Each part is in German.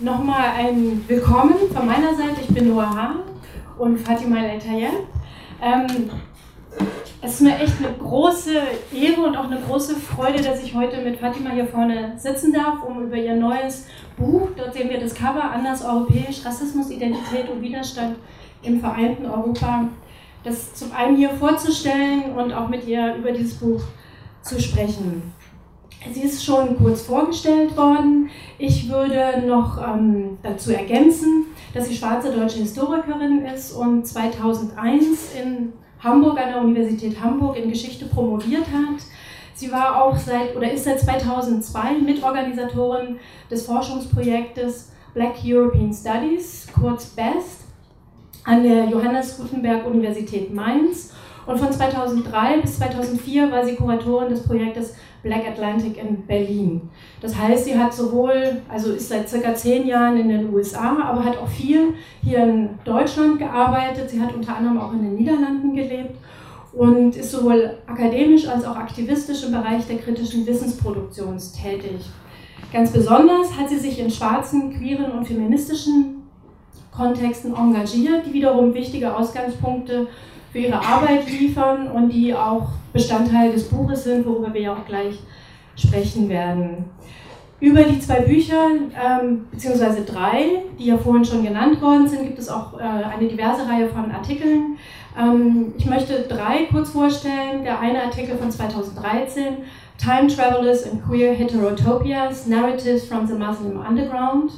nochmal ein Willkommen von meiner Seite. Ich bin Noah Hahn und Fatima El ähm, es ist mir echt eine große Ehre und auch eine große Freude, dass ich heute mit Fatima hier vorne sitzen darf, um über ihr neues Buch, dort sehen wir das Cover, Anders Europäisch, Rassismus, Identität und Widerstand im vereinten Europa, das zum einen hier vorzustellen und auch mit ihr über dieses Buch zu sprechen. Sie ist schon kurz vorgestellt worden. Ich würde noch ähm, dazu ergänzen, dass sie schwarze deutsche Historikerin ist und 2001 in Hamburg an der Universität Hamburg in Geschichte promoviert hat. Sie war auch seit oder ist seit 2002 Mitorganisatorin des Forschungsprojektes Black European Studies, kurz BEST, an der Johannes Gutenberg Universität Mainz. Und von 2003 bis 2004 war sie Kuratorin des Projektes Black Atlantic in Berlin. Das heißt, sie hat sowohl, also ist seit circa zehn Jahren in den USA, aber hat auch viel hier in Deutschland gearbeitet. Sie hat unter anderem auch in den Niederlanden gelebt und ist sowohl akademisch als auch aktivistisch im Bereich der kritischen Wissensproduktion tätig. Ganz besonders hat sie sich in schwarzen, queeren und feministischen Kontexten engagiert, die wiederum wichtige Ausgangspunkte für ihre Arbeit liefern und die auch Bestandteil des Buches sind, worüber wir ja auch gleich sprechen werden. Über die zwei Bücher, ähm, beziehungsweise drei, die ja vorhin schon genannt worden sind, gibt es auch äh, eine diverse Reihe von Artikeln. Ähm, ich möchte drei kurz vorstellen. Der eine Artikel von 2013, Time Travelers and Queer Heterotopias, Narratives from the Muslim Underground.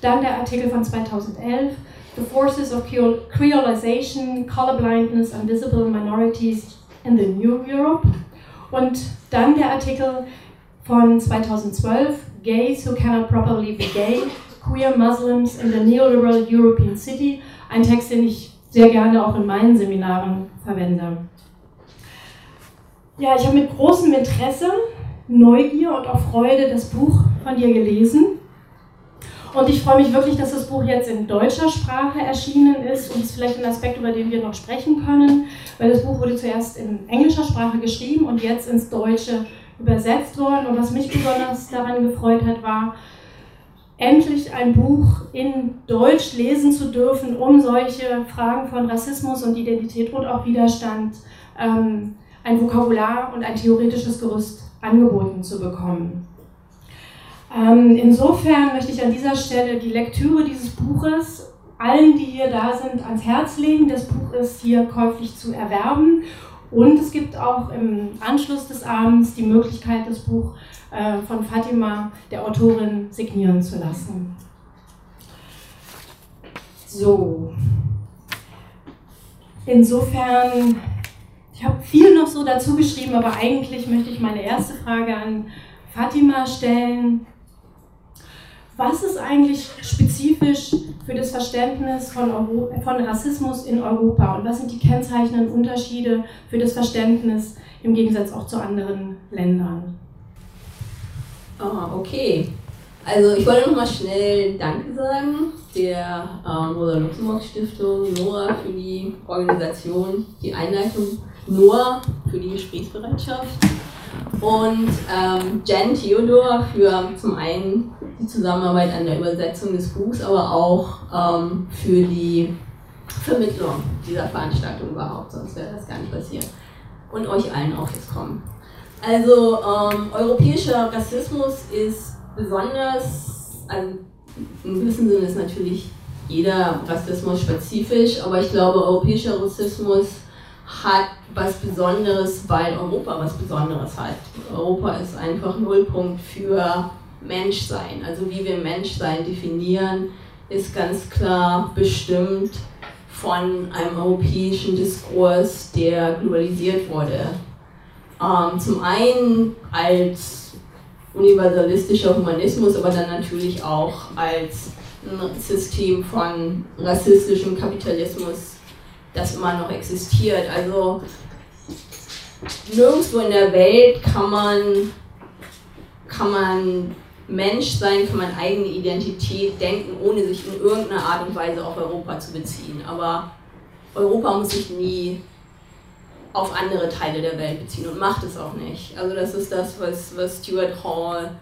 Dann der Artikel von 2011, The Forces of Creolization, Colorblindness and Visible Minorities in the New Europe. Und dann der Artikel von 2012, Gays Who Cannot Properly Be Gay, Queer Muslims in the Neoliberal European City. Ein Text, den ich sehr gerne auch in meinen Seminaren verwende. Ja, ich habe mit großem Interesse, Neugier und auch Freude das Buch von dir gelesen. Und ich freue mich wirklich, dass das Buch jetzt in deutscher Sprache erschienen ist und es ist vielleicht ein Aspekt, über den wir noch sprechen können, weil das Buch wurde zuerst in englischer Sprache geschrieben und jetzt ins Deutsche übersetzt worden. Und was mich besonders daran gefreut hat, war, endlich ein Buch in Deutsch lesen zu dürfen, um solche Fragen von Rassismus und Identität und auch Widerstand ähm, ein Vokabular und ein theoretisches Gerüst angeboten zu bekommen. Ähm, insofern möchte ich an dieser Stelle die Lektüre dieses Buches allen, die hier da sind, ans Herz legen. Das Buch ist hier käuflich zu erwerben und es gibt auch im Anschluss des Abends die Möglichkeit, das Buch äh, von Fatima, der Autorin, signieren zu lassen. So. Insofern, ich habe viel noch so dazu geschrieben, aber eigentlich möchte ich meine erste Frage an Fatima stellen was ist eigentlich spezifisch für das Verständnis von, Euro von Rassismus in Europa und was sind die kennzeichnenden Unterschiede für das Verständnis im Gegensatz auch zu anderen Ländern? Ah, okay. Also ich wollte nochmal schnell Danke sagen der ähm, Rosa-Luxemburg-Stiftung, NOAA für die Organisation, die Einleitung, NOAA für die Gesprächsbereitschaft und ähm, Jen Theodor für zum einen die Zusammenarbeit an der Übersetzung des Buchs, aber auch ähm, für die Vermittlung dieser Veranstaltung überhaupt, sonst wäre das gar nicht passiert. Und euch allen auch fürs Kommen. Also ähm, europäischer Rassismus ist besonders, also im gewissen Sinne ist natürlich jeder Rassismus spezifisch, aber ich glaube, europäischer Rassismus hat was Besonderes, weil Europa was Besonderes hat. Europa ist einfach Nullpunkt für Menschsein. Also wie wir Menschsein definieren, ist ganz klar bestimmt von einem europäischen Diskurs, der globalisiert wurde. Ähm, zum einen als universalistischer Humanismus, aber dann natürlich auch als ein System von rassistischem Kapitalismus, das immer noch existiert. Also nirgendwo in der Welt kann man, kann man Mensch sein, kann man eigene Identität denken, ohne sich in irgendeiner Art und Weise auf Europa zu beziehen. Aber Europa muss sich nie auf andere Teile der Welt beziehen und macht es auch nicht. Also das ist das, was, was Stuart Hall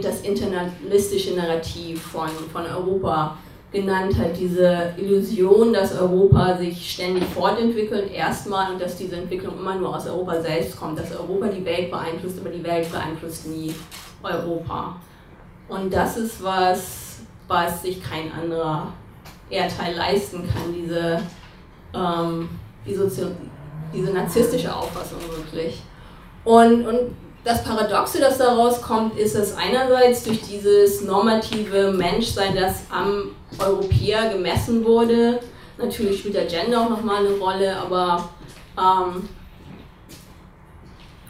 das internalistische Narrativ von, von Europa genannt hat, diese Illusion, dass Europa sich ständig fortentwickelt, erstmal und dass diese Entwicklung immer nur aus Europa selbst kommt, dass Europa die Welt beeinflusst, aber die Welt beeinflusst nie Europa. Und das ist was, was sich kein anderer Erdteil leisten kann, diese, ähm, diese, diese narzisstische Auffassung wirklich. Und, und das Paradoxe, das daraus kommt, ist, dass einerseits durch dieses normative Menschsein, das am Europäer gemessen wurde, natürlich spielt der Gender auch nochmal eine Rolle, aber ähm,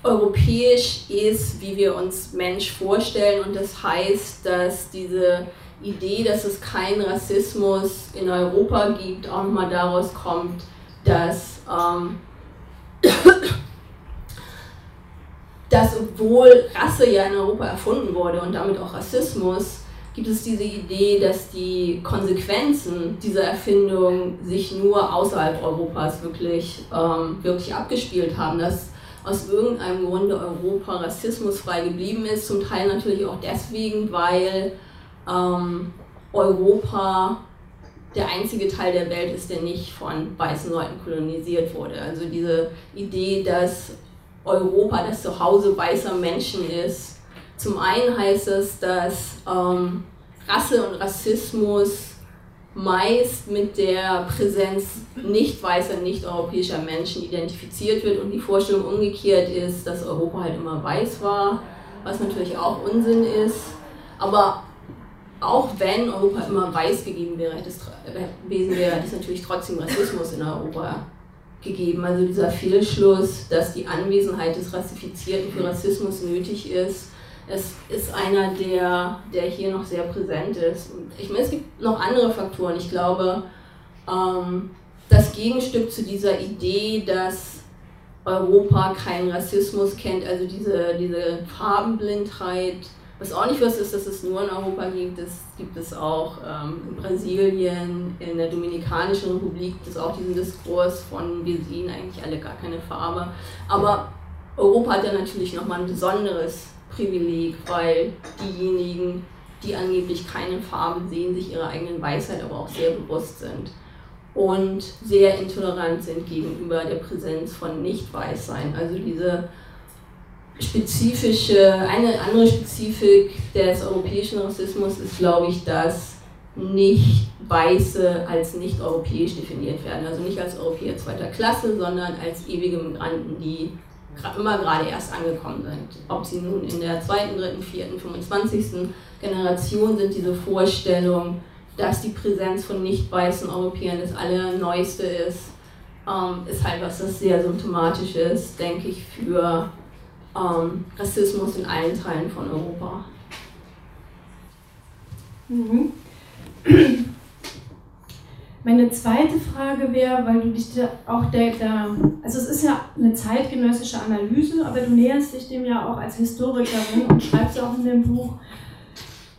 europäisch ist, wie wir uns Mensch vorstellen und das heißt, dass diese Idee, dass es keinen Rassismus in Europa gibt, auch nochmal daraus kommt, dass ähm, dass obwohl Rasse ja in Europa erfunden wurde und damit auch Rassismus, gibt es diese Idee, dass die Konsequenzen dieser Erfindung sich nur außerhalb Europas wirklich, ähm, wirklich abgespielt haben, dass aus irgendeinem Grunde Europa rassismusfrei geblieben ist, zum Teil natürlich auch deswegen, weil ähm, Europa der einzige Teil der Welt ist, der nicht von weißen Leuten kolonisiert wurde. Also diese Idee, dass Europa das Zuhause weißer Menschen ist. Zum einen heißt es, dass ähm, Rasse und Rassismus meist mit der Präsenz nicht weißer, nicht europäischer Menschen identifiziert wird und die Vorstellung umgekehrt ist, dass Europa halt immer weiß war, was natürlich auch Unsinn ist. Aber auch wenn Europa immer weiß gegeben wäre, hätte es gewesen wäre, es natürlich trotzdem Rassismus in Europa gegeben. Also dieser Fehlschluss, dass die Anwesenheit des Rassifizierten für Rassismus nötig ist, es ist einer, der, der hier noch sehr präsent ist. Und ich meine, es gibt noch andere Faktoren. Ich glaube, ähm, das Gegenstück zu dieser Idee, dass Europa keinen Rassismus kennt, also diese, diese Farbenblindheit, was auch nicht was ist, dass es nur in Europa gibt, das gibt es auch ähm, in Brasilien, in der Dominikanischen Republik, gibt es auch diesen Diskurs von, wir sehen eigentlich alle gar keine Farbe. Aber Europa hat ja natürlich nochmal ein besonderes Privileg, weil diejenigen, die angeblich keine Farbe sehen, sich ihrer eigenen Weisheit aber auch sehr bewusst sind und sehr intolerant sind gegenüber der Präsenz von Nicht-Weißsein. Also diese spezifische, eine andere Spezifik des europäischen Rassismus ist, glaube ich, dass nicht Weiße als nicht europäisch definiert werden. Also nicht als Europäer zweiter Klasse, sondern als ewige Migranten, die immer gerade erst angekommen sind. Ob sie nun in der zweiten, dritten, vierten, 25. Generation sind, diese Vorstellung, dass die Präsenz von nicht weißen Europäern das Allerneueste ist, ähm, ist halt was, das sehr symptomatisch ist, denke ich, für ähm, Rassismus in allen Teilen von Europa. Mhm. Meine zweite Frage wäre, weil du dich da auch der, der, also es ist ja eine zeitgenössische Analyse, aber du näherst dich dem ja auch als Historikerin und schreibst auch in dem Buch.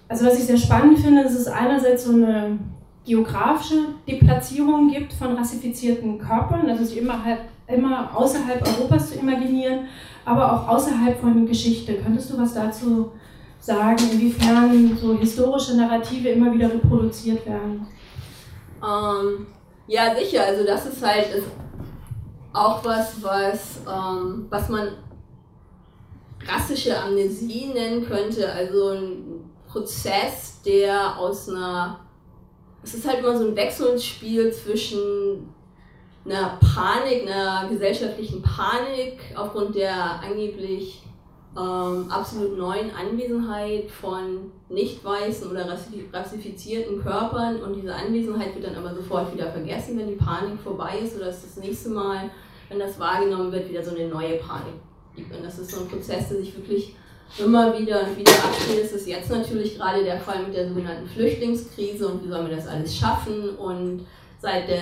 Also was ich sehr spannend finde, ist es einerseits so eine geografische Deplatzierung gibt von rassifizierten Körpern, also sich immer, halt, immer außerhalb Europas zu imaginieren, aber auch außerhalb von Geschichte. Könntest du was dazu sagen, inwiefern so historische Narrative immer wieder reproduziert werden? Ähm, ja, sicher. Also das ist halt ist auch was, was, ähm, was man rassische Amnesie nennen könnte. Also ein Prozess, der aus einer... Es ist halt immer so ein Wechselspiel zwischen einer Panik, einer gesellschaftlichen Panik aufgrund der angeblich ähm, absolut neuen Anwesenheit von nicht weißen oder rassifizierten Körpern und diese Anwesenheit wird dann aber sofort wieder vergessen, wenn die Panik vorbei ist oder ist das nächste Mal, wenn das wahrgenommen wird, wieder so eine neue Panik gibt. Und das ist so ein Prozess, der sich wirklich immer wieder und wieder abspielt. Das ist jetzt natürlich gerade der Fall mit der sogenannten Flüchtlingskrise und wie sollen wir das alles schaffen und seit der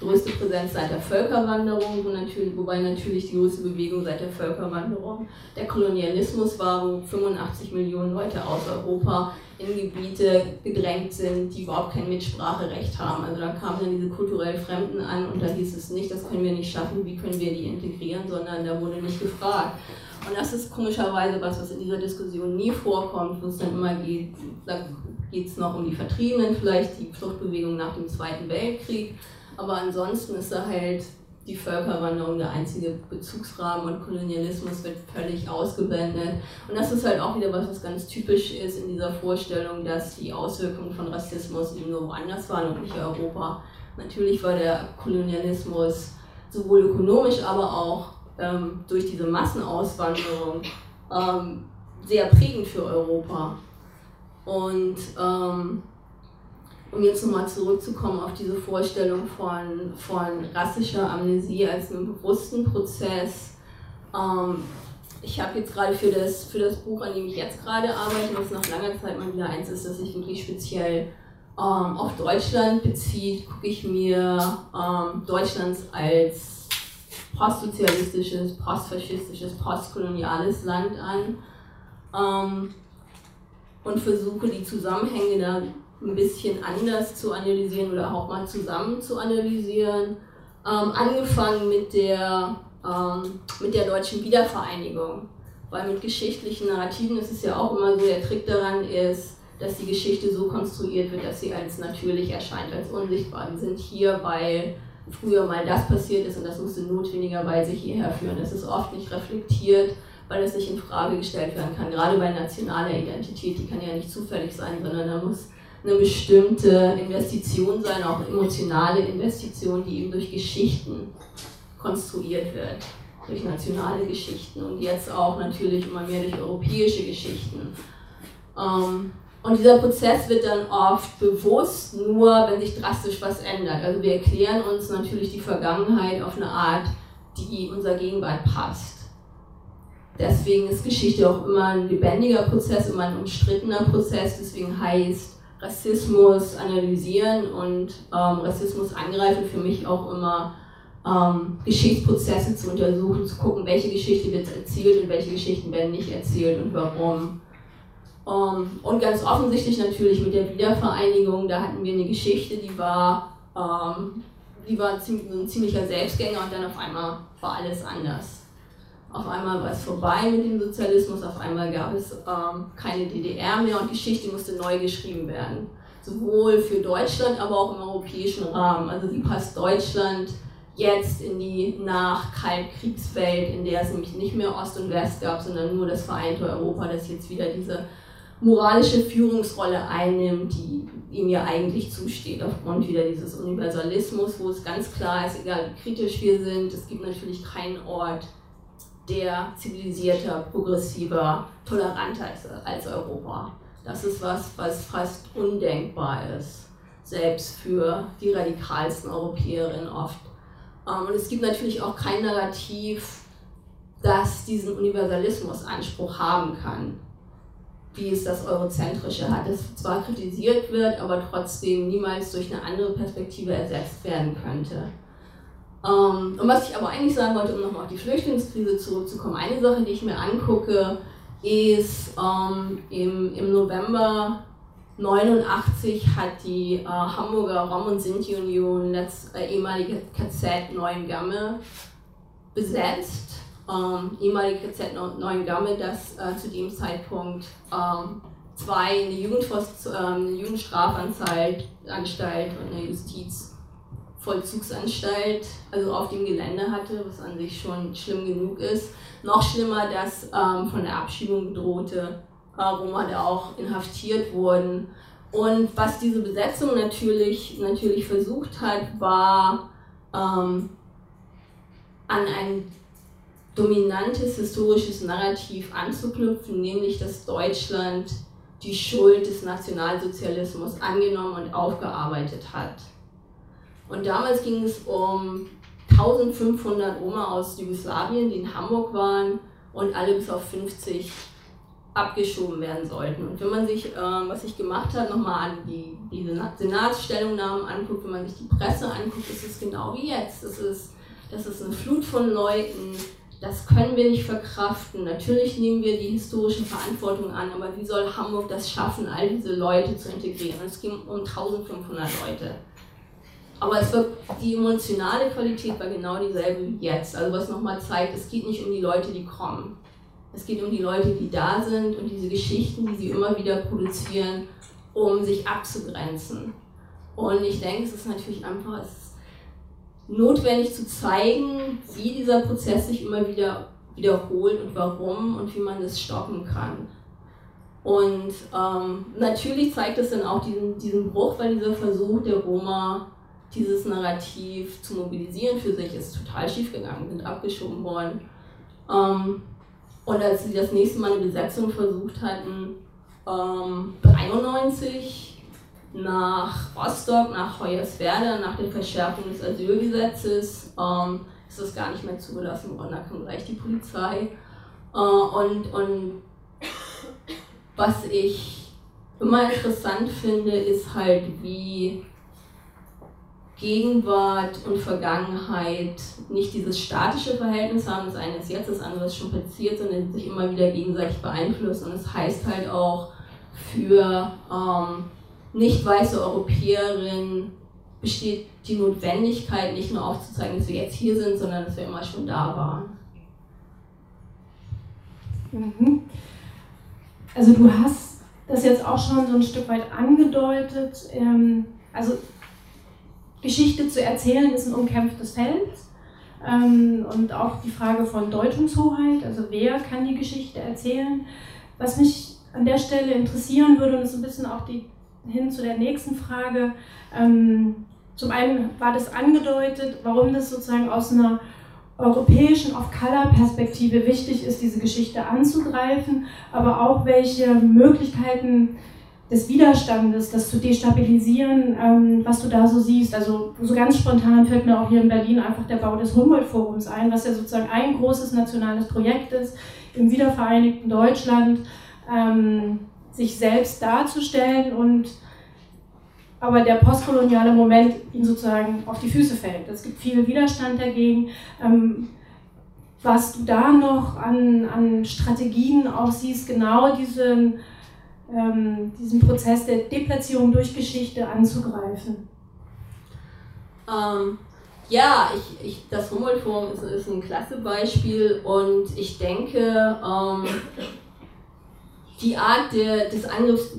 größte Präsenz seit der Völkerwanderung, wo natürlich, wobei natürlich die größte Bewegung seit der Völkerwanderung der Kolonialismus war, wo 85 Millionen Leute aus Europa in Gebiete gedrängt sind, die überhaupt kein Mitspracherecht haben. Also da kamen dann diese kulturell Fremden an und da hieß es nicht, das können wir nicht schaffen, wie können wir die integrieren, sondern da wurde nicht gefragt. Und das ist komischerweise was, was in dieser Diskussion nie vorkommt, wo es dann immer geht, geht es noch um die Vertriebenen, vielleicht die Fluchtbewegung nach dem Zweiten Weltkrieg. Aber ansonsten ist da halt die Völkerwanderung der einzige Bezugsrahmen und Kolonialismus wird völlig ausgeblendet. Und das ist halt auch wieder was, was ganz typisch ist in dieser Vorstellung, dass die Auswirkungen von Rassismus eben nur woanders waren und nicht Europa. Natürlich war der Kolonialismus sowohl ökonomisch, aber auch ähm, durch diese Massenauswanderung ähm, sehr prägend für Europa. Und ähm, um jetzt nochmal zurückzukommen auf diese Vorstellung von, von rassischer Amnesie als einem bewussten Prozess. Ähm, ich habe jetzt gerade für das, für das Buch, an dem ich jetzt gerade arbeite, was nach langer Zeit mal wieder eins ist, das sich wirklich speziell ähm, auf Deutschland bezieht, gucke ich mir ähm, Deutschlands als postsozialistisches, postfaschistisches, postkoloniales Land an ähm, und versuche die Zusammenhänge da ein bisschen anders zu analysieren oder auch mal zusammen zu analysieren. Ähm, angefangen mit der, ähm, mit der deutschen Wiedervereinigung. Weil mit geschichtlichen Narrativen ist es ja auch immer so, der Trick daran ist, dass die Geschichte so konstruiert wird, dass sie als natürlich erscheint, als unsichtbar. Wir sind hier, weil früher mal das passiert ist und das musste notwendigerweise hierher führen. Das ist oft nicht reflektiert, weil es nicht in Frage gestellt werden kann. Gerade bei nationaler Identität, die kann ja nicht zufällig sein, sondern da muss eine bestimmte Investition sein, auch emotionale Investition, die eben durch Geschichten konstruiert wird, durch nationale Geschichten und jetzt auch natürlich immer mehr durch europäische Geschichten. Ähm, und dieser Prozess wird dann oft bewusst nur, wenn sich drastisch was ändert. Also wir erklären uns natürlich die Vergangenheit auf eine Art, die unser Gegenwart passt. Deswegen ist Geschichte auch immer ein lebendiger Prozess, immer ein umstrittener Prozess. Deswegen heißt Rassismus analysieren und ähm, Rassismus angreifen für mich auch immer ähm, Geschichtsprozesse zu untersuchen, zu gucken, welche Geschichte wird erzählt und welche Geschichten werden nicht erzählt und warum. Ähm, und ganz offensichtlich natürlich mit der Wiedervereinigung, da hatten wir eine Geschichte, die war, ähm, die war ein ziemlicher Selbstgänger und dann auf einmal war alles anders. Auf einmal war es vorbei mit dem Sozialismus, auf einmal gab es ähm, keine DDR mehr und Geschichte musste neu geschrieben werden. Sowohl für Deutschland, aber auch im europäischen Rahmen. Also wie passt Deutschland jetzt in die Nach-Kaltkriegswelt, in der es nämlich nicht mehr Ost und West gab, sondern nur das vereinte Europa, das jetzt wieder diese moralische Führungsrolle einnimmt, die ihm ja eigentlich zusteht, aufgrund wieder dieses Universalismus, wo es ganz klar ist, egal wie kritisch wir sind, es gibt natürlich keinen Ort, der zivilisierter, progressiver, toleranter ist als Europa. Das ist was, was fast undenkbar ist, selbst für die radikalsten Europäerinnen oft. Ähm, und es gibt natürlich auch kein Narrativ, das diesen Universalismus-Anspruch haben kann, wie es das Eurozentrische hat, das zwar kritisiert wird, aber trotzdem niemals durch eine andere Perspektive ersetzt werden könnte. Ähm, und was ich aber eigentlich sagen wollte, um nochmal auf die Flüchtlingskrise zurückzukommen, eine Sache, die ich mir angucke, ist ähm, im, im November 89 hat die äh, Hamburger Rom- und Sinti-Union das äh, ehemalige KZ Neuengamme besetzt. Ähm, ehemalige KZ Neuengamme, das äh, zu dem Zeitpunkt ähm, zwei eine, Jugendforst, äh, eine Jugendstrafanstalt Anstalt und eine Justiz Vollzugsanstalt, also auf dem Gelände hatte, was an sich schon schlimm genug ist. Noch schlimmer, dass ähm, von der Abschiebung bedrohte äh, Roma da auch inhaftiert wurden. Und was diese Besetzung natürlich, natürlich versucht hat, war ähm, an ein dominantes historisches Narrativ anzuknüpfen, nämlich dass Deutschland die Schuld des Nationalsozialismus angenommen und aufgearbeitet hat. Und damals ging es um 1500 Roma aus Jugoslawien, die in Hamburg waren und alle bis auf 50 abgeschoben werden sollten. Und wenn man sich, äh, was ich gemacht habe, nochmal an die, diese Senatsstellungnahmen anguckt, wenn man sich die Presse anguckt, ist es genau wie jetzt. Das ist, das ist eine Flut von Leuten, das können wir nicht verkraften. Natürlich nehmen wir die historische Verantwortung an, aber wie soll Hamburg das schaffen, all diese Leute zu integrieren? Und es ging um 1500 Leute. Aber es wird, die emotionale Qualität war genau dieselbe wie jetzt. Also was nochmal zeigt, es geht nicht um die Leute, die kommen. Es geht um die Leute, die da sind und diese Geschichten, die sie immer wieder produzieren, um sich abzugrenzen. Und ich denke, es ist natürlich einfach ist notwendig zu zeigen, wie dieser Prozess sich immer wieder wiederholt und warum und wie man das stoppen kann. Und ähm, natürlich zeigt es dann auch diesen, diesen Bruch, weil dieser Versuch der Roma dieses Narrativ zu mobilisieren für sich ist total schief gegangen, sind abgeschoben worden. Ähm, und als sie das nächste Mal eine Besetzung versucht hatten, ähm, 93 nach Rostock, nach Hoyerswerda, nach der Verschärfung des Asylgesetzes, ähm, ist das gar nicht mehr zugelassen worden. Da kam gleich die Polizei. Äh, und, und was ich immer interessant finde, ist halt, wie Gegenwart und Vergangenheit nicht dieses statische Verhältnis haben, das eine ist jetzt, das andere ist schon passiert, sondern sich immer wieder gegenseitig beeinflussen. Und das heißt halt auch für ähm, nicht weiße Europäerinnen besteht die Notwendigkeit, nicht nur aufzuzeigen, dass wir jetzt hier sind, sondern dass wir immer schon da waren. Mhm. Also du hast das jetzt auch schon so ein Stück weit angedeutet. Ähm, also Geschichte zu erzählen ist ein umkämpftes Feld. Ähm, und auch die Frage von Deutungshoheit, also wer kann die Geschichte erzählen. Was mich an der Stelle interessieren würde, und ist ein bisschen auch die, hin zu der nächsten Frage. Ähm, zum einen war das angedeutet, warum das sozusagen aus einer europäischen Off-Color-Perspektive wichtig ist, diese Geschichte anzugreifen, aber auch welche Möglichkeiten des Widerstandes, das zu destabilisieren, ähm, was du da so siehst. Also so ganz spontan fällt mir auch hier in Berlin einfach der Bau des Humboldt-Forums ein, was ja sozusagen ein großes nationales Projekt ist, im wiedervereinigten Deutschland ähm, sich selbst darzustellen und aber der postkoloniale Moment ihn sozusagen auf die Füße fällt. Es gibt viel Widerstand dagegen. Ähm, was du da noch an, an Strategien auch siehst, genau diesen ähm, diesen Prozess der Deplatzierung durch Geschichte anzugreifen? Ähm, ja, ich, ich, das Humboldt-Forum ist, ist, ein klasse Beispiel und ich denke, ähm, die Art der, des Angriffs,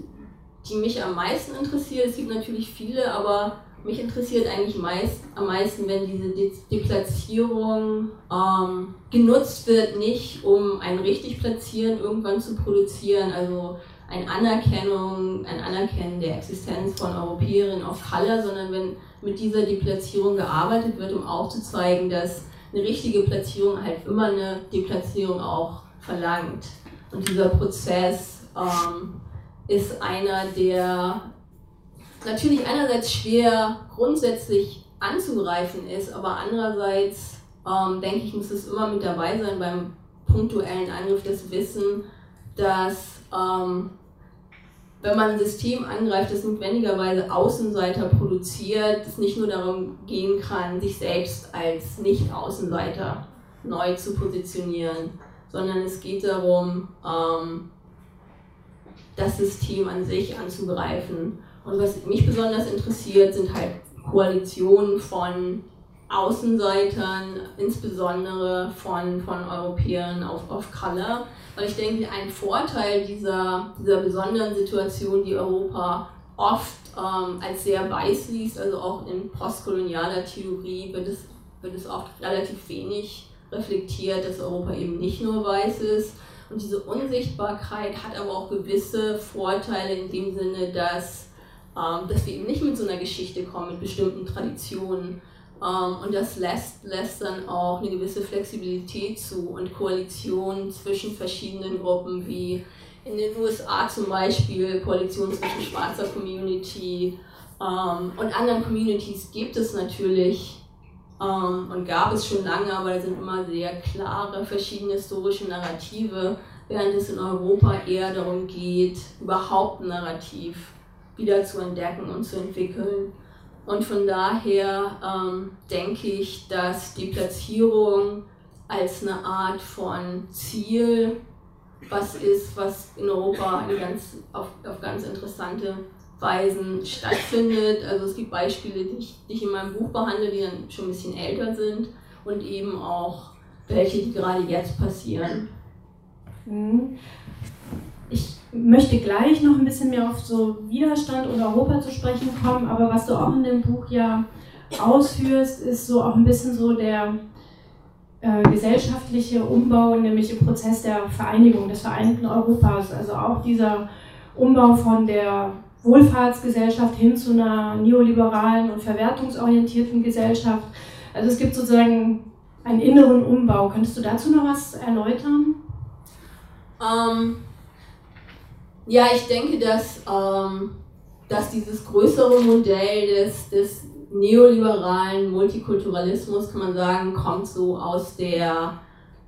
die mich am meisten interessiert, es gibt natürlich viele, aber mich interessiert eigentlich meist, am meisten, wenn diese De Deplatzierung ähm, genutzt wird, nicht um ein richtig Platzieren irgendwann zu produzieren, also ein Anerkennung, ein Anerkennen der Existenz von Europäerinnen auf Color, sondern wenn mit dieser Deplatzierung gearbeitet wird, um aufzuzeigen, dass eine richtige Platzierung halt immer eine Deplatzierung auch verlangt. Und dieser Prozess ähm, ist einer, der natürlich einerseits schwer grundsätzlich anzugreifen ist, aber andererseits ähm, denke ich, muss es immer mit dabei sein beim punktuellen Angriff des Wissen, dass ähm, wenn man ein System angreift, das notwendigerweise Außenseiter produziert, es nicht nur darum gehen kann, sich selbst als Nicht-Außenseiter neu zu positionieren, sondern es geht darum, ähm, das System an sich anzugreifen. Und was mich besonders interessiert, sind halt Koalitionen von Außenseitern, insbesondere von, von Europäern auf, auf Color, weil ich denke, ein Vorteil dieser, dieser besonderen Situation, die Europa oft ähm, als sehr weiß liest, also auch in postkolonialer Theorie wird es, wird es oft relativ wenig reflektiert, dass Europa eben nicht nur weiß ist. Und diese Unsichtbarkeit hat aber auch gewisse Vorteile in dem Sinne, dass, ähm, dass wir eben nicht mit so einer Geschichte kommen, mit bestimmten Traditionen, und das lässt, lässt dann auch eine gewisse Flexibilität zu und Koalitionen zwischen verschiedenen Gruppen, wie in den USA zum Beispiel Koalitionen zwischen schwarzer Community ähm, und anderen Communities gibt es natürlich ähm, und gab es schon lange, aber da sind immer sehr klare verschiedene historische Narrative während es in Europa eher darum geht, überhaupt ein Narrativ wieder zu entdecken und zu entwickeln. Und von daher ähm, denke ich, dass die Platzierung als eine Art von Ziel was ist, was in Europa ganz, auf, auf ganz interessante Weisen stattfindet. Also es gibt Beispiele, die ich, die ich in meinem Buch behandle, die dann schon ein bisschen älter sind und eben auch welche, die gerade jetzt passieren. Möchte gleich noch ein bisschen mehr auf so Widerstand und Europa zu sprechen kommen, aber was du auch in dem Buch ja ausführst, ist so auch ein bisschen so der äh, gesellschaftliche Umbau, nämlich im Prozess der Vereinigung des vereinten Europas. Also auch dieser Umbau von der Wohlfahrtsgesellschaft hin zu einer neoliberalen und verwertungsorientierten Gesellschaft. Also es gibt sozusagen einen inneren Umbau. Könntest du dazu noch was erläutern? Ähm, ja, ich denke, dass, ähm, dass dieses größere Modell des, des neoliberalen Multikulturalismus, kann man sagen, kommt so aus, der,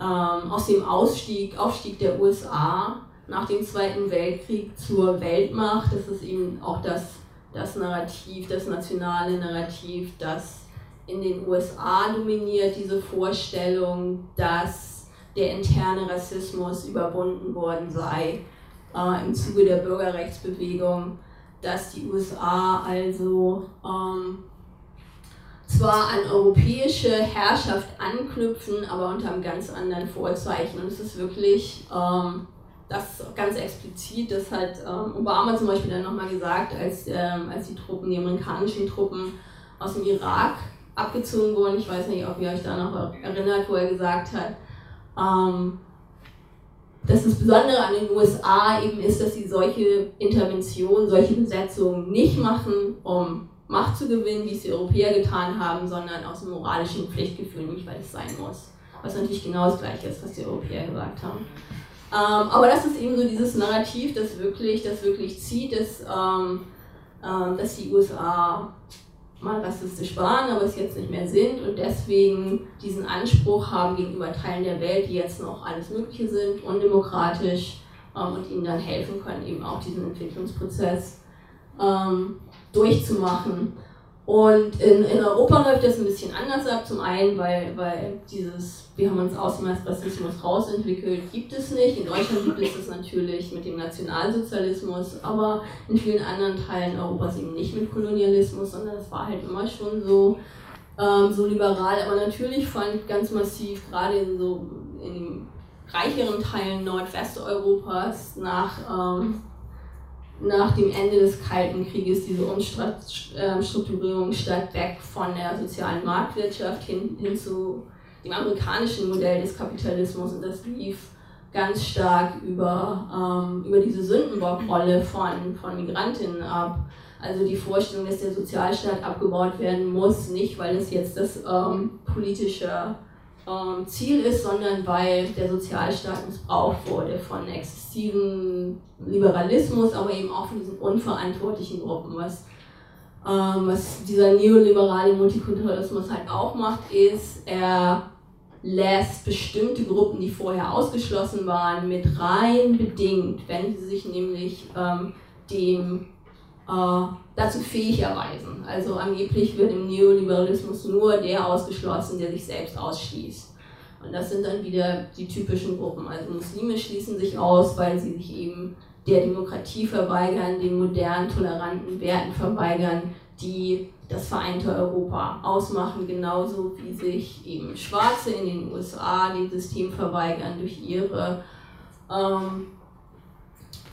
ähm, aus dem Ausstieg, Aufstieg der USA nach dem Zweiten Weltkrieg zur Weltmacht. Das ist eben auch das, das Narrativ, das nationale Narrativ, das in den USA dominiert, diese Vorstellung, dass der interne Rassismus überwunden worden sei äh, im Zuge der Bürgerrechtsbewegung, dass die USA also ähm, zwar an europäische Herrschaft anknüpfen, aber unter einem ganz anderen Vorzeichen. Und es ist wirklich ähm, das ganz explizit, das hat ähm, Obama zum Beispiel dann nochmal gesagt, als, ähm, als die Truppen, die amerikanischen Truppen aus dem Irak abgezogen wurden. Ich weiß nicht, ob ihr euch da noch erinnert, wo er gesagt hat, ähm, dass das Besondere an den USA eben ist, dass sie solche Interventionen, solche Besetzungen nicht machen, um Macht zu gewinnen, wie es die Europäer getan haben, sondern aus einem moralischen Pflichtgefühl, nicht weil es sein muss. Was natürlich genau das Gleiche ist, was die Europäer gesagt haben. Ähm, aber das ist eben so dieses Narrativ, das wirklich, das wirklich zieht, dass, ähm, äh, dass die USA mal rassistisch waren, aber es jetzt nicht mehr sind und deswegen diesen Anspruch haben gegenüber Teilen der Welt, die jetzt noch alles Mögliche sind, undemokratisch ähm, und ihnen dann helfen können, eben auch diesen Entwicklungsprozess ähm, durchzumachen. Und in, in Europa läuft das ein bisschen anders ab. Zum einen, weil, weil dieses, wir haben uns aus dem Rassismus rausentwickelt, gibt es nicht. In Deutschland gibt es das natürlich mit dem Nationalsozialismus, aber in vielen anderen Teilen Europas eben nicht mit Kolonialismus, sondern es war halt immer schon so, ähm, so liberal. Aber natürlich fand ganz massiv, gerade in so in reicheren Teilen Nordwesteuropas nach ähm, nach dem Ende des Kalten Krieges diese Umstrukturierung statt weg von der sozialen Marktwirtschaft hin, hin zu dem amerikanischen Modell des Kapitalismus und das lief ganz stark über, ähm, über diese Sündenbockrolle von, von Migrantinnen ab. Also die Vorstellung, dass der Sozialstaat abgebaut werden muss, nicht weil es jetzt das ähm, politische ähm, Ziel ist, sondern weil der Sozialstaat missbraucht wurde von exzessivem Liberalismus, aber eben auch von diesen unverantwortlichen Gruppen. Was, ähm, was dieser neoliberale Multikulturalismus halt auch macht, ist, er lässt bestimmte Gruppen, die vorher ausgeschlossen waren, mit rein bedingt, wenn sie sich nämlich ähm, dem dazu fähig erweisen. Also angeblich wird im Neoliberalismus nur der ausgeschlossen, der sich selbst ausschließt. Und das sind dann wieder die typischen Gruppen. Also Muslime schließen sich aus, weil sie sich eben der Demokratie verweigern, den modernen, toleranten Werten verweigern, die das vereinte Europa ausmachen, genauso wie sich eben Schwarze in den USA dem System verweigern durch ihre ähm,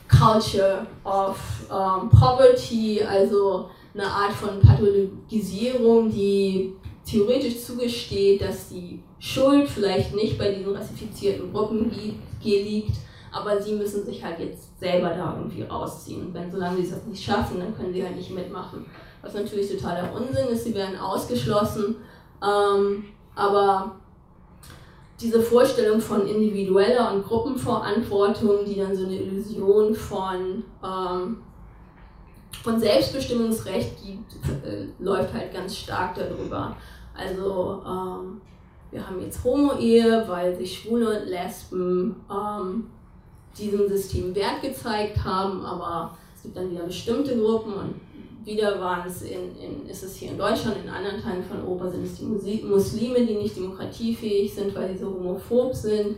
Culture of um, Poverty, also eine Art von Pathologisierung, die theoretisch zugesteht, dass die Schuld vielleicht nicht bei diesen rassifizierten Gruppen liegt, aber sie müssen sich halt jetzt selber da irgendwie rausziehen. Und wenn solange sie das nicht schaffen, dann können sie halt nicht mitmachen. Was natürlich totaler Unsinn ist, sie werden ausgeschlossen. Ähm, aber diese Vorstellung von individueller und Gruppenverantwortung, die dann so eine Illusion von, ähm, von Selbstbestimmungsrecht gibt, äh, läuft halt ganz stark darüber. Also ähm, wir haben jetzt Homo-Ehe, weil sich Schwule und Lesben ähm, diesem System Wert gezeigt haben, aber es gibt dann wieder bestimmte Gruppen und wieder waren es in, in, ist es hier in Deutschland, in anderen Teilen von Europa sind es die Muslime, die nicht demokratiefähig sind, weil sie so homophob sind.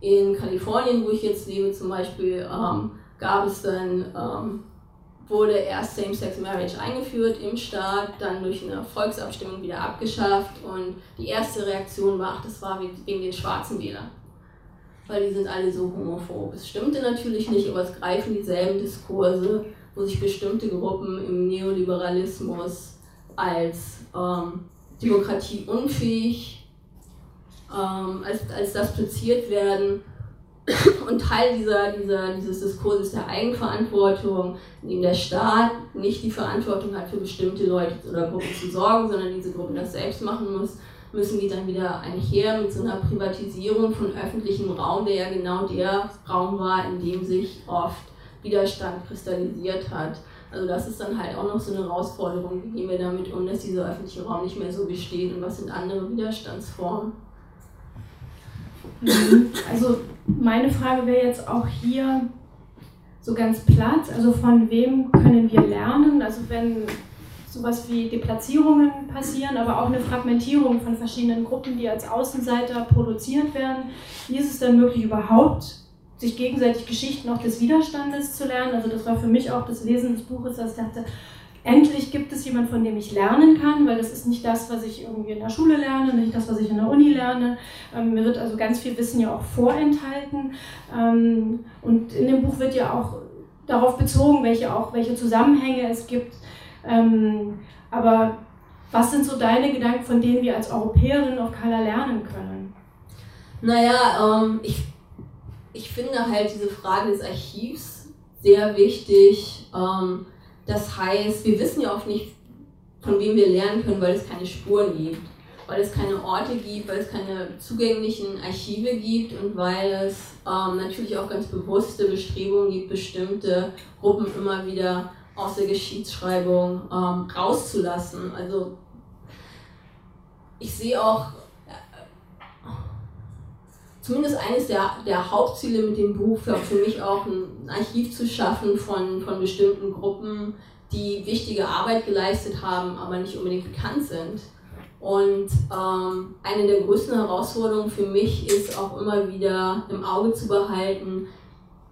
In Kalifornien, wo ich jetzt lebe zum Beispiel, ähm, gab es dann, ähm, wurde erst Same-Sex-Marriage eingeführt im Staat, dann durch eine Volksabstimmung wieder abgeschafft und die erste Reaktion war, ach, das war wegen den schwarzen Wählern weil die sind alle so homophob. Es stimmte natürlich nicht, aber es greifen dieselben Diskurse, wo sich bestimmte Gruppen im Neoliberalismus als ähm, demokratieunfähig, ähm, als, als das platziert werden. Und Teil dieser, dieser, dieses Diskurses der Eigenverantwortung, in dem der Staat nicht die Verantwortung hat, für bestimmte Leute oder Gruppen zu sorgen, sondern diese Gruppen das selbst machen muss, müssen die dann wieder einher mit so einer Privatisierung von öffentlichem Raum, der ja genau der Raum war, in dem sich oft Widerstand kristallisiert hat. Also das ist dann halt auch noch so eine Herausforderung, wie gehen wir damit um, dass dieser öffentliche Raum nicht mehr so besteht und was sind andere Widerstandsformen. Mhm. Also meine Frage wäre jetzt auch hier so ganz platt, also von wem können wir lernen? Also wenn sowas wie Deplatzierungen passieren, aber auch eine Fragmentierung von verschiedenen Gruppen, die als Außenseiter produziert werden. Wie ist es denn möglich überhaupt, sich gegenseitig Geschichten auch des Widerstandes zu lernen? Also das war für mich auch das Lesen des Buches, dass ich dachte, endlich gibt es jemanden, von dem ich lernen kann, weil das ist nicht das, was ich irgendwie in der Schule lerne, nicht das, was ich in der Uni lerne. Ähm, mir wird also ganz viel Wissen ja auch vorenthalten. Ähm, und in dem Buch wird ja auch darauf bezogen, welche auch welche Zusammenhänge es gibt ähm, aber was sind so deine Gedanken, von denen wir als Europäerinnen auf Kala lernen können? Naja, ähm, ich, ich finde halt diese Frage des Archivs sehr wichtig. Ähm, das heißt, wir wissen ja oft nicht, von wem wir lernen können, weil es keine Spuren gibt, weil es keine Orte gibt, weil es keine zugänglichen Archive gibt und weil es ähm, natürlich auch ganz bewusste Bestrebungen gibt, bestimmte Gruppen immer wieder aus der Geschichtsschreibung ähm, rauszulassen. Also ich sehe auch zumindest eines der, der Hauptziele mit dem Buch für, für mich auch ein Archiv zu schaffen von, von bestimmten Gruppen, die wichtige Arbeit geleistet haben, aber nicht unbedingt bekannt sind. Und ähm, eine der größten Herausforderungen für mich ist auch immer wieder im Auge zu behalten,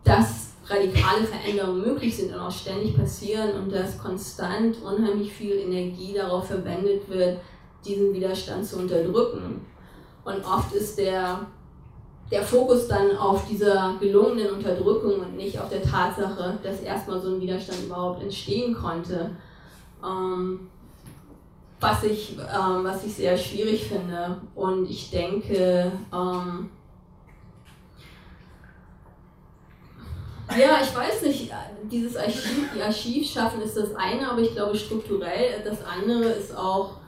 dass radikale Veränderungen möglich sind und auch ständig passieren und dass konstant unheimlich viel Energie darauf verwendet wird, diesen Widerstand zu unterdrücken. Und oft ist der, der Fokus dann auf dieser gelungenen Unterdrückung und nicht auf der Tatsache, dass erstmal so ein Widerstand überhaupt entstehen konnte. Ähm, was, ich, ähm, was ich sehr schwierig finde. Und ich denke, ähm, Ja, ich weiß nicht, dieses Archiv, die Archiv schaffen ist das eine, aber ich glaube strukturell das andere ist auch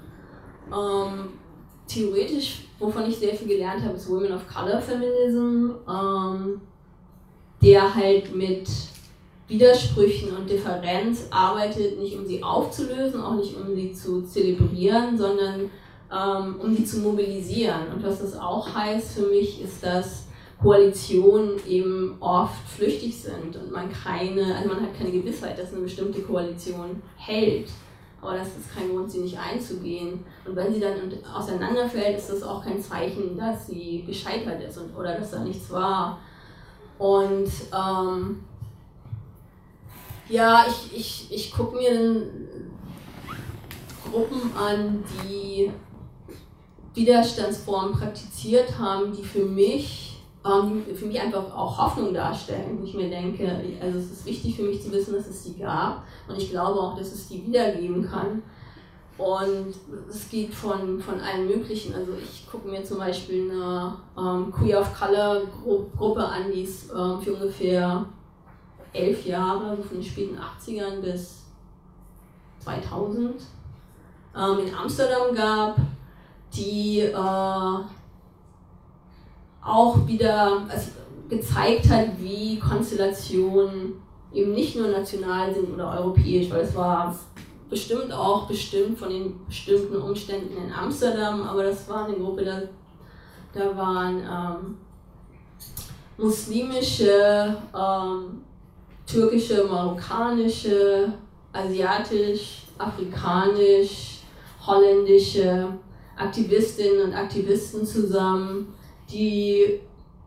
ähm, theoretisch, wovon ich sehr viel gelernt habe, ist Women of Color Feminism, ähm, der halt mit Widersprüchen und Differenz arbeitet, nicht um sie aufzulösen, auch nicht um sie zu zelebrieren, sondern ähm, um sie zu mobilisieren. Und was das auch heißt für mich, ist, dass Koalitionen eben oft flüchtig sind und man keine, also man hat keine Gewissheit, dass eine bestimmte Koalition hält. Aber das ist kein Grund, sie nicht einzugehen. Und wenn sie dann auseinanderfällt, ist das auch kein Zeichen, dass sie gescheitert ist und, oder dass da nichts war. Und ähm, ja, ich, ich, ich gucke mir Gruppen an, die Widerstandsformen praktiziert haben, die für mich ähm, für mich einfach auch Hoffnung darstellen, ich mir denke, also es ist wichtig für mich zu wissen, dass es die gab und ich glaube auch, dass es die wiedergeben kann. Und es geht von, von allen möglichen. Also ich gucke mir zum Beispiel eine ähm, Queer of Color Gruppe an, die es ähm, für ungefähr elf Jahre, von den späten 80ern bis 2000 ähm, in Amsterdam gab, die äh, auch wieder also gezeigt hat, wie Konstellationen eben nicht nur national sind oder europäisch, weil es war bestimmt auch bestimmt von den bestimmten Umständen in Amsterdam, aber das war eine Gruppe, da, da waren ähm, muslimische, ähm, türkische, marokkanische, asiatisch, afrikanisch, holländische Aktivistinnen und Aktivisten zusammen, die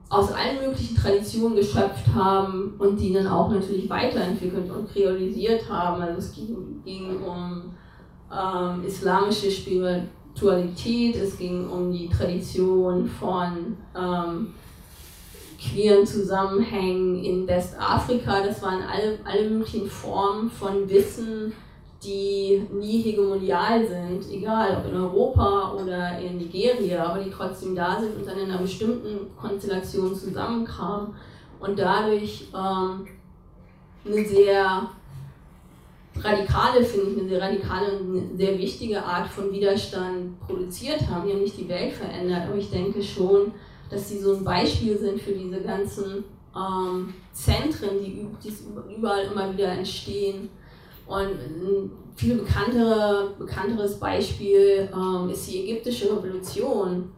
aus allen möglichen Traditionen geschöpft haben und die dann auch natürlich weiterentwickelt und kreolisiert haben. Also es ging, ging um ähm, islamische Spiritualität, es ging um die Tradition von ähm, queeren Zusammenhängen in Westafrika. Das waren alle, alle möglichen Formen von Wissen, die nie hegemonial sind, egal ob in Europa oder in Nigeria, aber die trotzdem da sind und dann in einer bestimmten Konstellation zusammenkamen und dadurch ähm, eine sehr radikale, finde ich, eine sehr radikale und eine sehr wichtige Art von Widerstand produziert haben. Die haben nicht die Welt verändert, aber ich denke schon, dass sie so ein Beispiel sind für diese ganzen ähm, Zentren, die, die überall immer wieder entstehen. Und ein viel bekanntere, bekannteres Beispiel ähm, ist die ägyptische Revolution,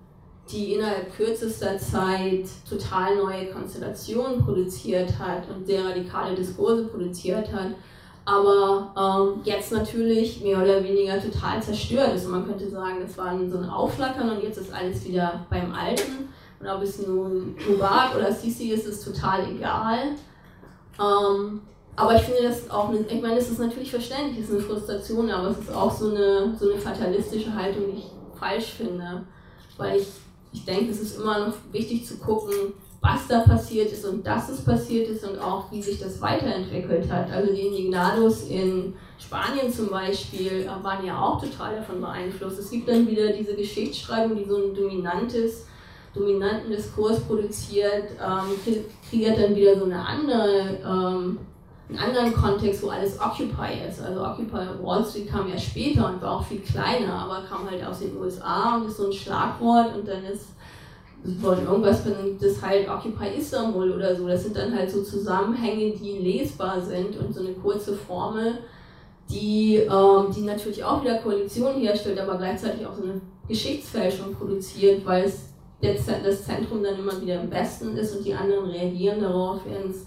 die innerhalb kürzester Zeit total neue Konstellationen produziert hat und sehr radikale Diskurse produziert hat, aber ähm, jetzt natürlich mehr oder weniger total zerstört ist. Und man könnte sagen, das war so ein Aufflackern und jetzt ist alles wieder beim Alten. Und ob es nun Mubarak oder Sisi ist, ist total egal. Ähm, aber ich finde das auch, eine, ich meine, es ist natürlich verständlich, es ist eine Frustration, aber es ist auch so eine, so eine fatalistische Haltung, die ich falsch finde. Weil ich, ich denke, es ist immer noch wichtig zu gucken, was da passiert ist und dass es passiert ist und auch wie sich das weiterentwickelt hat. Also die Indignados in Spanien zum Beispiel waren ja auch total davon beeinflusst. Es gibt dann wieder diese Geschichtsschreibung, die so ein dominantes dominanten Diskurs produziert, ähm, kreiert dann wieder so eine andere, ähm, einen anderen Kontext, wo alles Occupy ist. Also Occupy Wall Street kam ja später und war auch viel kleiner, aber kam halt aus den USA und ist so ein Schlagwort und dann ist von irgendwas benimmt das halt Occupy Istanbul oder so. Das sind dann halt so Zusammenhänge, die lesbar sind und so eine kurze Formel, die, ähm, die natürlich auch wieder Koalitionen herstellt, aber gleichzeitig auch so eine Geschichtsfälschung produziert, weil es das Zentrum dann immer wieder im Westen ist und die anderen reagieren darauf, es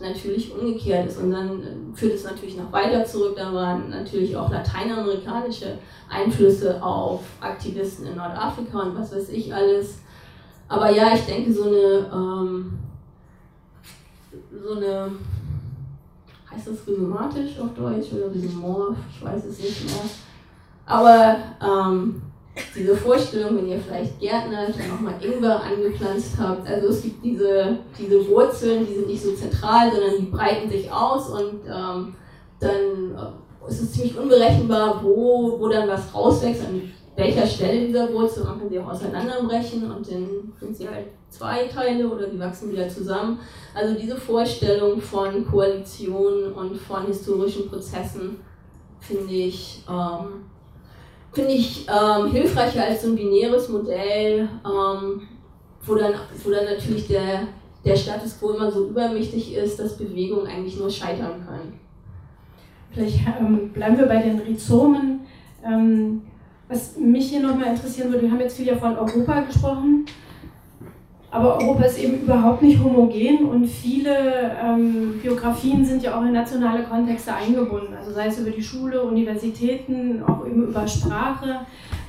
natürlich umgekehrt ist. Und dann äh, führt es natürlich noch weiter zurück. Da waren natürlich auch lateinamerikanische Einflüsse auf Aktivisten in Nordafrika und was weiß ich alles. Aber ja, ich denke, so eine, ähm, so eine, heißt das rhizomatisch auf Deutsch oder rhizomorph? Ich weiß es nicht mehr. Aber ähm, diese Vorstellung, wenn ihr vielleicht Gärtner dann nochmal Ingwer angepflanzt habt. Also es gibt diese, diese Wurzeln, die sind nicht so zentral, sondern die breiten sich aus und ähm, dann äh, ist es ziemlich unberechenbar, wo, wo dann was rauswächst, an welcher Stelle dieser Wurzel. Man kann sie auch auseinanderbrechen und dann sind sie halt zwei Teile oder die wachsen wieder zusammen. Also diese Vorstellung von Koalitionen und von historischen Prozessen finde ich ähm, finde ich ähm, hilfreicher als so ein binäres Modell, ähm, wo, dann, wo dann natürlich der, der Status quo immer so übermächtig ist, dass Bewegungen eigentlich nur scheitern können. Vielleicht ähm, bleiben wir bei den Rhizomen. Ähm, was mich hier nochmal interessieren würde, wir haben jetzt viel ja von Europa gesprochen. Aber Europa ist eben überhaupt nicht homogen und viele ähm, Biografien sind ja auch in nationale Kontexte eingebunden. Also sei es über die Schule, Universitäten, auch eben über Sprache.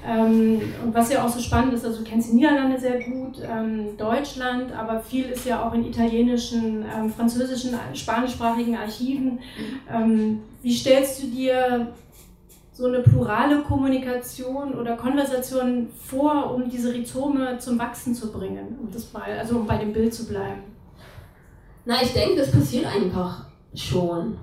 Ähm, und was ja auch so spannend ist, also du kennst die Niederlande sehr gut, ähm, Deutschland, aber viel ist ja auch in italienischen, ähm, französischen, spanischsprachigen Archiven. Ähm, wie stellst du dir so eine plurale Kommunikation oder Konversation vor, um diese Rhizome zum Wachsen zu bringen, um das mal, also um bei dem Bild zu bleiben? Na, ich denke, das passiert einfach schon.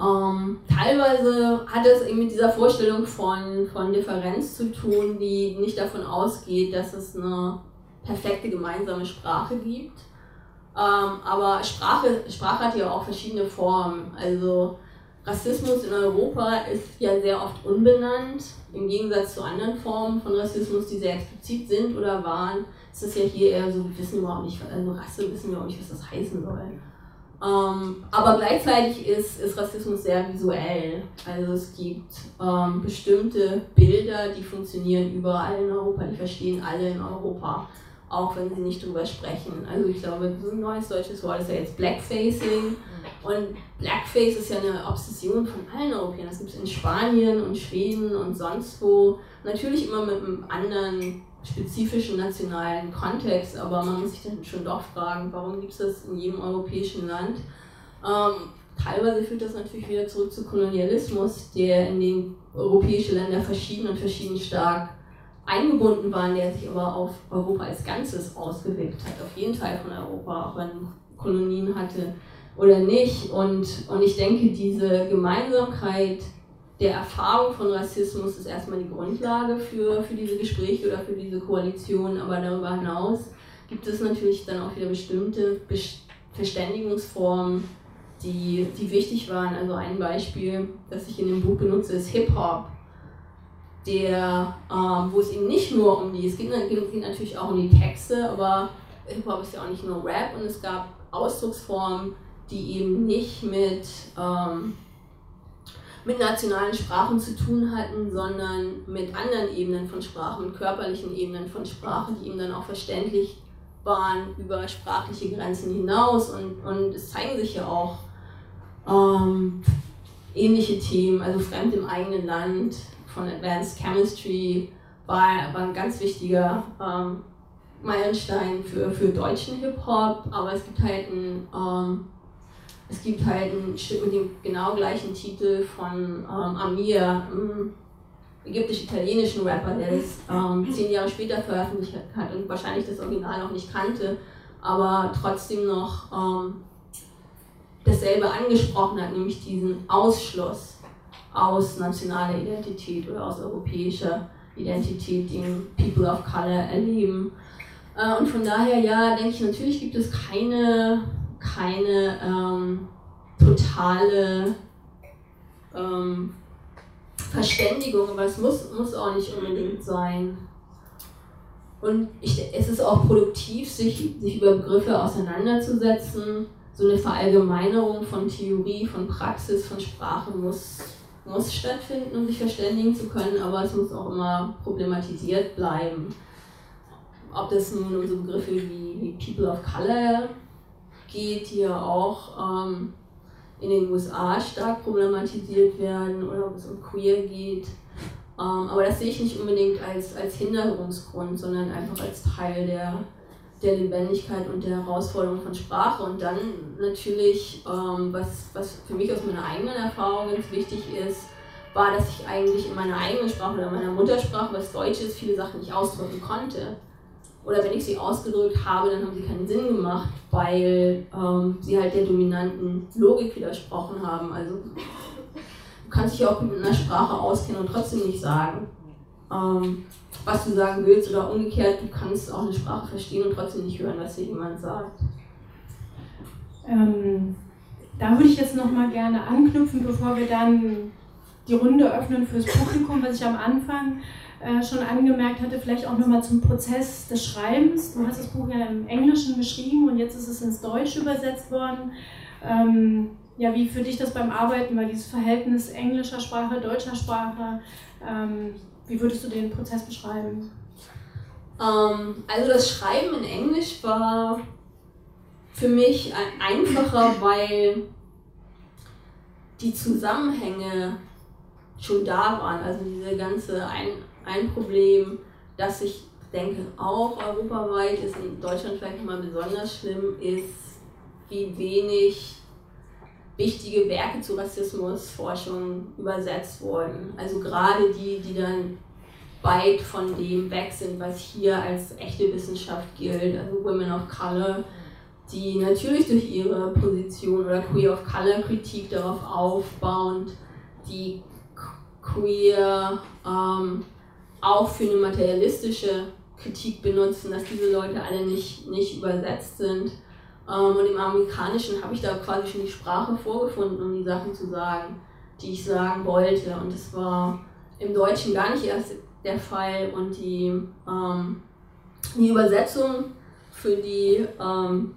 Ähm, teilweise hat es eben mit dieser Vorstellung von, von Differenz zu tun, die nicht davon ausgeht, dass es eine perfekte gemeinsame Sprache gibt. Ähm, aber Sprache, Sprache hat ja auch verschiedene Formen. Also Rassismus in Europa ist ja sehr oft unbenannt, im Gegensatz zu anderen Formen von Rassismus, die sehr explizit sind oder waren. Ist es ja hier eher so, wir wissen überhaupt nicht, also Rasse wissen wir auch nicht, was das heißen soll. Ähm, aber gleichzeitig ist, ist Rassismus sehr visuell. Also es gibt ähm, bestimmte Bilder, die funktionieren überall in Europa, die verstehen alle in Europa. Auch wenn sie nicht drüber sprechen. Also ich glaube, so ein neues deutsches Wort ist ja jetzt Blackfacing. Und Blackface ist ja eine Obsession von allen Europäern. Das gibt es in Spanien und Schweden und sonst wo. Natürlich immer mit einem anderen spezifischen nationalen Kontext, aber man muss sich dann schon doch fragen, warum gibt es das in jedem europäischen Land? Ähm, teilweise führt das natürlich wieder zurück zu Kolonialismus, der in den europäischen Ländern verschieden und verschieden stark eingebunden war, der sich aber auf Europa als Ganzes ausgewirkt hat, auf jeden Teil von Europa, auch wenn Kolonien hatte oder nicht. Und, und ich denke, diese Gemeinsamkeit der Erfahrung von Rassismus ist erstmal die Grundlage für, für diese Gespräche oder für diese Koalition, aber darüber hinaus gibt es natürlich dann auch wieder bestimmte Verständigungsformen, die, die wichtig waren. Also ein Beispiel, das ich in dem Buch benutze, ist Hip-Hop, der, ähm, wo es eben nicht nur um die, es geht, geht natürlich auch um die Texte, aber Hip-Hop ist ja auch nicht nur Rap und es gab Ausdrucksformen, die eben nicht mit, ähm, mit nationalen Sprachen zu tun hatten, sondern mit anderen Ebenen von Sprache, mit körperlichen Ebenen von Sprache, die eben dann auch verständlich waren über sprachliche Grenzen hinaus. Und, und es zeigen sich ja auch ähm, ähnliche Themen, also Fremd im eigenen Land von Advanced Chemistry war, war ein ganz wichtiger ähm, Meilenstein für, für deutschen Hip-Hop, aber es gibt halt ein ähm, es gibt halt ein Stück mit dem genau gleichen Titel von ähm, Amir, einem ägyptisch-italienischen Rapper, der es ähm, zehn Jahre später veröffentlicht hat und wahrscheinlich das Original noch nicht kannte, aber trotzdem noch ähm, dasselbe angesprochen hat, nämlich diesen Ausschluss aus nationaler Identität oder aus europäischer Identität, den People of Color erleben. Äh, und von daher, ja, denke ich, natürlich gibt es keine keine ähm, totale ähm, Verständigung, aber es muss, muss auch nicht unbedingt sein. Und ich, es ist auch produktiv, sich, sich über Begriffe auseinanderzusetzen. So eine Verallgemeinerung von Theorie, von Praxis, von Sprache muss, muss stattfinden, um sich verständigen zu können, aber es muss auch immer problematisiert bleiben. Ob das nun um so Begriffe wie, People of Color geht, die ja auch ähm, in den USA stark problematisiert werden oder ob es um Queer geht. Ähm, aber das sehe ich nicht unbedingt als, als Hinderungsgrund, sondern einfach als Teil der, der Lebendigkeit und der Herausforderung von Sprache. Und dann natürlich, ähm, was, was für mich aus meiner eigenen Erfahrung ganz wichtig ist, war, dass ich eigentlich in meiner eigenen Sprache oder meiner Muttersprache, was Deutsch ist, viele Sachen nicht ausdrücken konnte oder wenn ich sie ausgedrückt habe, dann haben sie keinen Sinn gemacht, weil ähm, sie halt der dominanten Logik widersprochen haben. Also du kannst dich auch mit einer Sprache auskennen und trotzdem nicht sagen, ähm, was du sagen willst oder umgekehrt, du kannst auch eine Sprache verstehen und trotzdem nicht hören, was dir jemand sagt. Ähm, da würde ich jetzt noch mal gerne anknüpfen, bevor wir dann die Runde öffnen fürs Publikum, was ich am Anfang äh, schon angemerkt hatte, vielleicht auch nochmal zum Prozess des Schreibens. Du hast das Buch ja im Englischen geschrieben und jetzt ist es ins Deutsche übersetzt worden. Ähm, ja, wie für dich das beim Arbeiten war, dieses Verhältnis englischer Sprache, deutscher Sprache, ähm, wie würdest du den Prozess beschreiben? Ähm, also das Schreiben in Englisch war für mich einfacher, weil die Zusammenhänge schon da waren. Also diese ganze Ein ein Problem, das ich denke auch europaweit ist, in Deutschland vielleicht nochmal besonders schlimm, ist, wie wenig wichtige Werke zu Rassismusforschung übersetzt wurden. Also gerade die, die dann weit von dem weg sind, was hier als echte Wissenschaft gilt, also Women of Color, die natürlich durch ihre Position oder Queer of Color Kritik darauf aufbauend die queer ähm, auch für eine materialistische Kritik benutzen, dass diese Leute alle nicht, nicht übersetzt sind. Ähm, und im Amerikanischen habe ich da quasi schon die Sprache vorgefunden, um die Sachen zu sagen, die ich sagen wollte. Und das war im Deutschen gar nicht erst der Fall. Und die, ähm, die Übersetzung, für die ähm,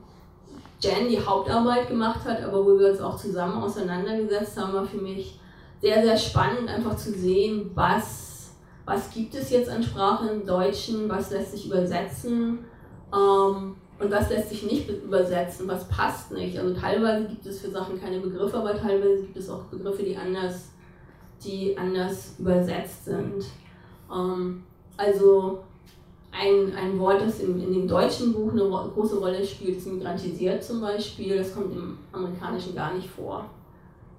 Jen die Hauptarbeit gemacht hat, aber wo wir uns auch zusammen auseinandergesetzt haben, war für mich sehr, sehr spannend, einfach zu sehen, was was gibt es jetzt an Sprache im Deutschen, was lässt sich übersetzen, Ähm, und was lässt sich nicht übersetzen, was passt nicht. Also teilweise gibt es für Sachen keine Begriffe, aber teilweise gibt es auch Begriffe, die anders, die anders übersetzt sind. Ähm, also ein, ein Wort, das in, in dem deutschen Buch eine große Rolle spielt, ist migrantisiert zum Beispiel. Das kommt im amerikanischen gar nicht vor,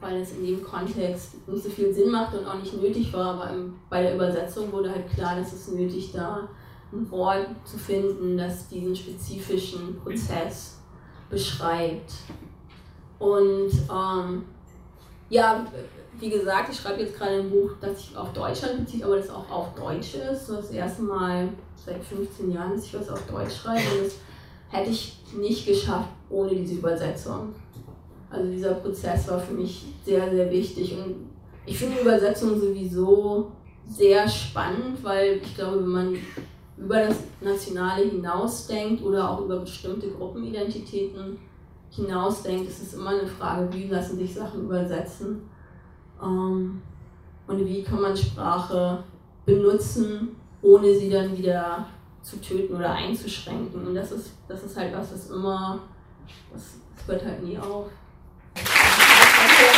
weil es in dem Kontext nicht so viel Sinn macht und auch nicht nötig war. Aber im, bei der Übersetzung wurde halt klar, dass es nötig da ein Wort zu finden, das diesen spezifischen Prozess beschreibt. Und ähm, ja, wie gesagt, ich schreibe jetzt gerade ein Buch, das sich auf Deutschland bezieht, aber das auch auf Deutsch ist. Das erste Mal seit 15 Jahren, dass ich was auf Deutsch schreibe. Und das hätte ich nicht geschafft ohne diese Übersetzung. Also dieser Prozess war für mich sehr, sehr wichtig. Und ich finde Übersetzung sowieso sehr spannend, weil ich glaube, wenn man über das Nationale hinausdenkt oder auch über bestimmte Gruppenidentitäten hinausdenkt, ist es immer eine Frage, wie lassen sich Sachen übersetzen ähm, und wie kann man Sprache benutzen, ohne sie dann wieder zu töten oder einzuschränken. Und das ist, das ist halt was, das immer, das, das hört halt nie auf.